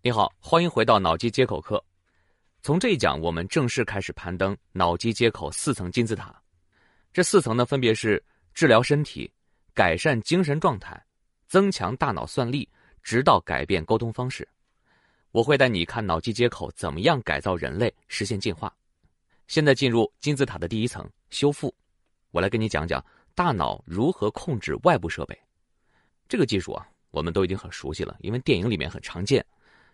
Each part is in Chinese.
你好，欢迎回到脑机接口课。从这一讲，我们正式开始攀登脑机接口四层金字塔。这四层呢，分别是治疗身体、改善精神状态、增强大脑算力，直到改变沟通方式。我会带你看脑机接口怎么样改造人类，实现进化。现在进入金字塔的第一层修复，我来跟你讲讲大脑如何控制外部设备。这个技术啊，我们都已经很熟悉了，因为电影里面很常见。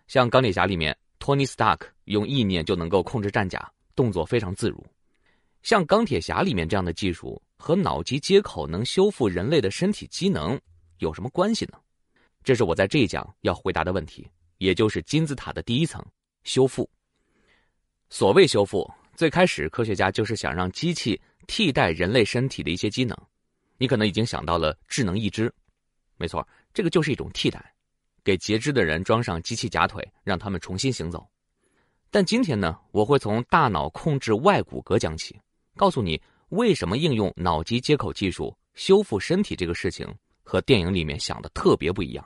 像钢铁侠里面，托尼·斯塔克用意念就能够控制战甲，动作非常自如。像钢铁侠里面这样的技术和脑机接口能修复人类的身体机能有什么关系呢？这是我在这一讲要回答的问题，也就是金字塔的第一层修复。所谓修复，最开始科学家就是想让机器替代人类身体的一些机能。你可能已经想到了智能义肢，没错，这个就是一种替代。给截肢的人装上机器假腿，让他们重新行走。但今天呢，我会从大脑控制外骨骼讲起，告诉你为什么应用脑机接口技术修复身体这个事情和电影里面想的特别不一样。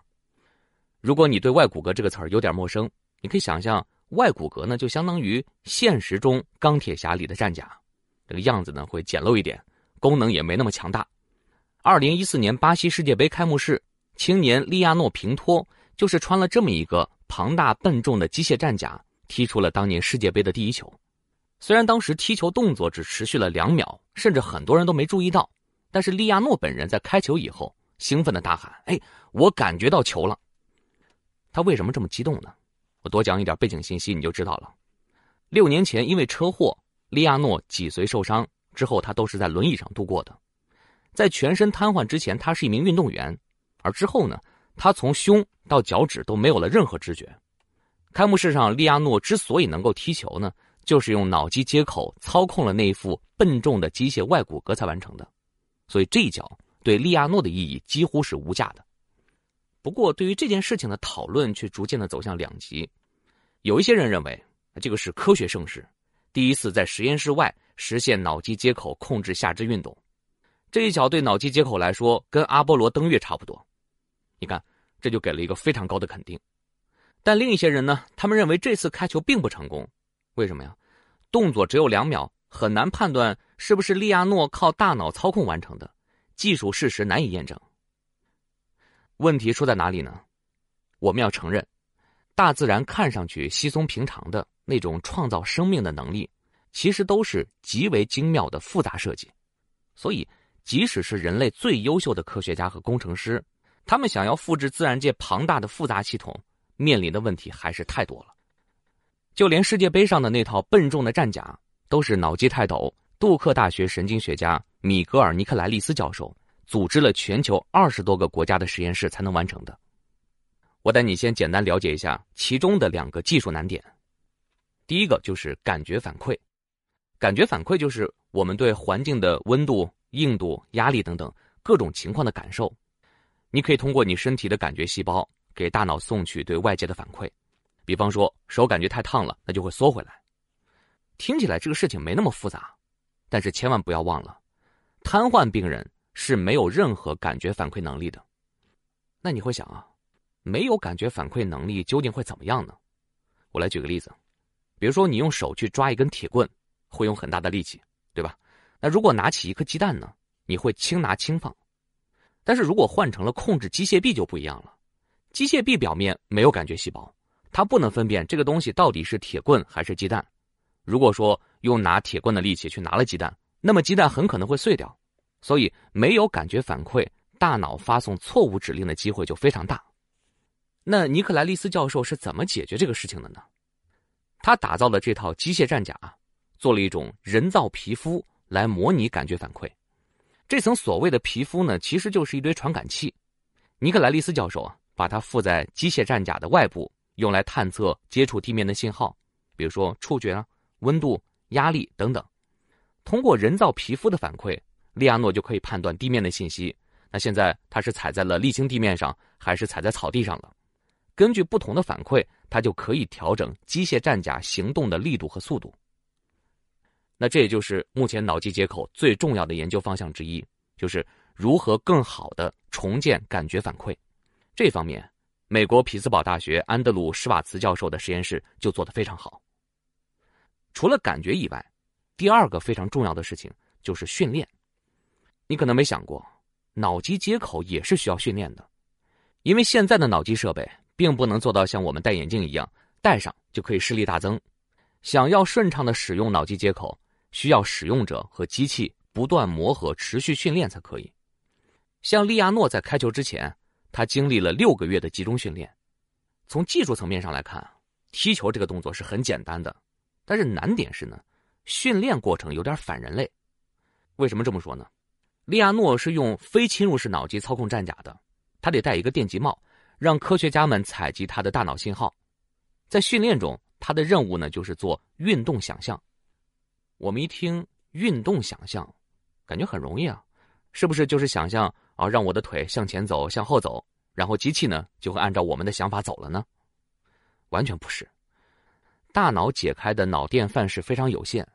如果你对外骨骼这个词儿有点陌生，你可以想象外骨骼呢就相当于现实中钢铁侠里的战甲，这个样子呢会简陋一点，功能也没那么强大。二零一四年巴西世界杯开幕式，青年利亚诺平托。就是穿了这么一个庞大笨重的机械战甲，踢出了当年世界杯的第一球。虽然当时踢球动作只持续了两秒，甚至很多人都没注意到，但是利亚诺本人在开球以后兴奋的大喊：“哎，我感觉到球了！”他为什么这么激动呢？我多讲一点背景信息你就知道了。六年前因为车祸，利亚诺脊髓受伤之后，他都是在轮椅上度过的。在全身瘫痪之前，他是一名运动员，而之后呢？他从胸到脚趾都没有了任何知觉。开幕式上，利亚诺之所以能够踢球呢，就是用脑机接口操控了那一副笨重的机械外骨骼才完成的。所以这一脚对利亚诺的意义几乎是无价的。不过，对于这件事情的讨论却逐渐的走向两极。有一些人认为，这个是科学盛世，第一次在实验室外实现脑机接口控制下肢运动。这一脚对脑机接口来说，跟阿波罗登月差不多。你看，这就给了一个非常高的肯定。但另一些人呢，他们认为这次开球并不成功。为什么呀？动作只有两秒，很难判断是不是利亚诺靠大脑操控完成的，技术事实难以验证。问题出在哪里呢？我们要承认，大自然看上去稀松平常的那种创造生命的能力，其实都是极为精妙的复杂设计。所以，即使是人类最优秀的科学家和工程师，他们想要复制自然界庞大的复杂系统，面临的问题还是太多了。就连世界杯上的那套笨重的战甲，都是脑机泰斗、杜克大学神经学家米格尔·尼克莱利斯教授组织了全球二十多个国家的实验室才能完成的。我带你先简单了解一下其中的两个技术难点。第一个就是感觉反馈，感觉反馈就是我们对环境的温度、硬度、压力等等各种情况的感受。你可以通过你身体的感觉细胞给大脑送去对外界的反馈，比方说手感觉太烫了，那就会缩回来。听起来这个事情没那么复杂，但是千万不要忘了，瘫痪病人是没有任何感觉反馈能力的。那你会想啊，没有感觉反馈能力究竟会怎么样呢？我来举个例子，比如说你用手去抓一根铁棍，会用很大的力气，对吧？那如果拿起一颗鸡蛋呢，你会轻拿轻放。但是如果换成了控制机械臂就不一样了，机械臂表面没有感觉细胞，它不能分辨这个东西到底是铁棍还是鸡蛋。如果说用拿铁棍的力气去拿了鸡蛋，那么鸡蛋很可能会碎掉。所以没有感觉反馈，大脑发送错误指令的机会就非常大。那尼克莱利斯教授是怎么解决这个事情的呢？他打造的这套机械战甲，做了一种人造皮肤来模拟感觉反馈。这层所谓的皮肤呢，其实就是一堆传感器。尼克莱利斯教授啊，把它附在机械战甲的外部，用来探测接触地面的信号，比如说触觉啊、温度、压力等等。通过人造皮肤的反馈，利亚诺就可以判断地面的信息。那现在他是踩在了沥青地面上，还是踩在草地上了？根据不同的反馈，他就可以调整机械战甲行动的力度和速度。那这也就是目前脑机接口最重要的研究方向之一，就是如何更好的重建感觉反馈。这方面，美国匹兹堡大学安德鲁施瓦茨教授的实验室就做得非常好。除了感觉以外，第二个非常重要的事情就是训练。你可能没想过，脑机接口也是需要训练的，因为现在的脑机设备并不能做到像我们戴眼镜一样，戴上就可以视力大增。想要顺畅的使用脑机接口，需要使用者和机器不断磨合、持续训练才可以。像利亚诺在开球之前，他经历了六个月的集中训练。从技术层面上来看，踢球这个动作是很简单的，但是难点是呢，训练过程有点反人类。为什么这么说呢？利亚诺是用非侵入式脑机操控战甲的，他得戴一个电极帽，让科学家们采集他的大脑信号。在训练中，他的任务呢就是做运动想象。我们一听运动想象，感觉很容易啊，是不是就是想象啊让我的腿向前走、向后走，然后机器呢就会按照我们的想法走了呢？完全不是，大脑解开的脑电范式非常有限，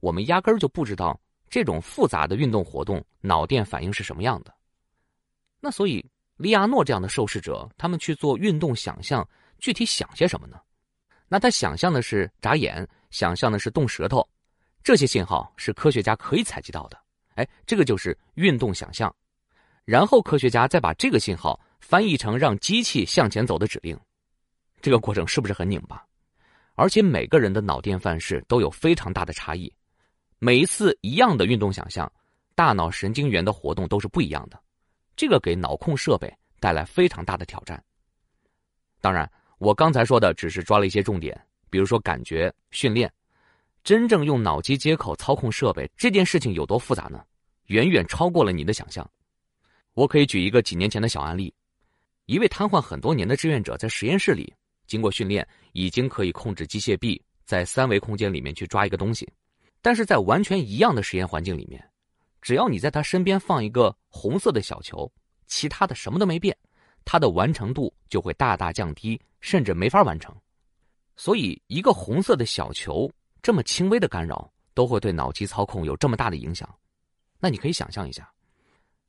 我们压根儿就不知道。这种复杂的运动活动，脑电反应是什么样的？那所以，利亚诺这样的受试者，他们去做运动想象，具体想些什么呢？那他想象的是眨眼，想象的是动舌头，这些信号是科学家可以采集到的。哎，这个就是运动想象。然后科学家再把这个信号翻译成让机器向前走的指令，这个过程是不是很拧巴？而且每个人的脑电范式都有非常大的差异。每一次一样的运动想象，大脑神经元的活动都是不一样的，这个给脑控设备带来非常大的挑战。当然，我刚才说的只是抓了一些重点，比如说感觉训练，真正用脑机接口操控设备这件事情有多复杂呢？远远超过了你的想象。我可以举一个几年前的小案例：一位瘫痪很多年的志愿者在实验室里，经过训练，已经可以控制机械臂在三维空间里面去抓一个东西。但是在完全一样的实验环境里面，只要你在他身边放一个红色的小球，其他的什么都没变，它的完成度就会大大降低，甚至没法完成。所以，一个红色的小球这么轻微的干扰，都会对脑机操控有这么大的影响。那你可以想象一下，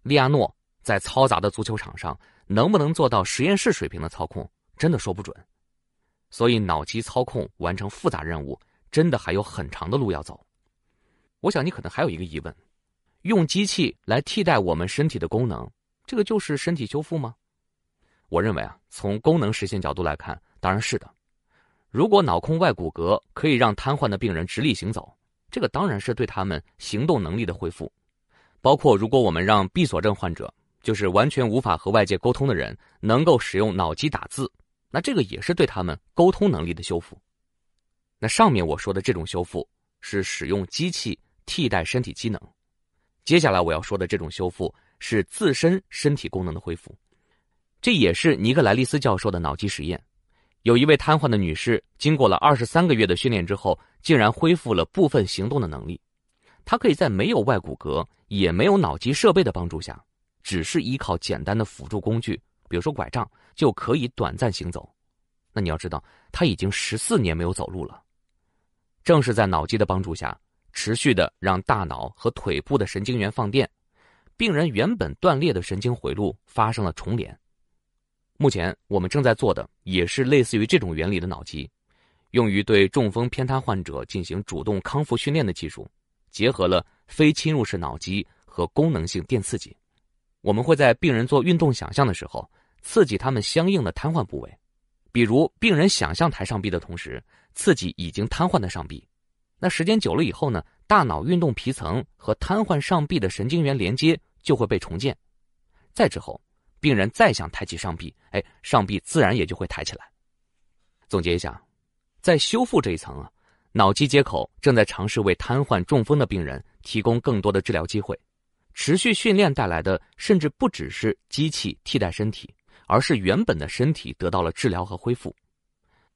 利亚诺在嘈杂的足球场上能不能做到实验室水平的操控，真的说不准。所以，脑机操控完成复杂任务，真的还有很长的路要走。我想你可能还有一个疑问：用机器来替代我们身体的功能，这个就是身体修复吗？我认为啊，从功能实现角度来看，当然是的。如果脑控外骨骼可以让瘫痪的病人直立行走，这个当然是对他们行动能力的恢复。包括如果我们让闭锁症患者，就是完全无法和外界沟通的人，能够使用脑机打字，那这个也是对他们沟通能力的修复。那上面我说的这种修复，是使用机器。替代身体机能，接下来我要说的这种修复是自身身体功能的恢复，这也是尼克莱利斯教授的脑机实验。有一位瘫痪的女士，经过了二十三个月的训练之后，竟然恢复了部分行动的能力。她可以在没有外骨骼也没有脑机设备的帮助下，只是依靠简单的辅助工具，比如说拐杖，就可以短暂行走。那你要知道，她已经十四年没有走路了。正是在脑机的帮助下。持续的让大脑和腿部的神经元放电，病人原本断裂的神经回路发生了重连。目前我们正在做的也是类似于这种原理的脑机，用于对中风偏瘫患者进行主动康复训练的技术，结合了非侵入式脑机和功能性电刺激。我们会在病人做运动想象的时候，刺激他们相应的瘫痪部位，比如病人想象抬上臂的同时，刺激已经瘫痪的上臂。那时间久了以后呢，大脑运动皮层和瘫痪上臂的神经元连接就会被重建，再之后，病人再想抬起上臂，哎，上臂自然也就会抬起来。总结一下，在修复这一层啊，脑机接口正在尝试为瘫痪中风的病人提供更多的治疗机会。持续训练带来的，甚至不只是机器替代身体，而是原本的身体得到了治疗和恢复。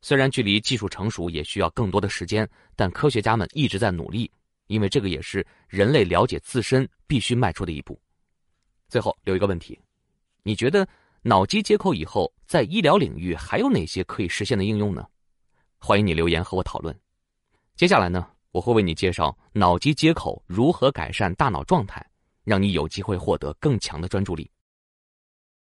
虽然距离技术成熟也需要更多的时间，但科学家们一直在努力，因为这个也是人类了解自身必须迈出的一步。最后留一个问题：你觉得脑机接口以后在医疗领域还有哪些可以实现的应用呢？欢迎你留言和我讨论。接下来呢，我会为你介绍脑机接口如何改善大脑状态，让你有机会获得更强的专注力。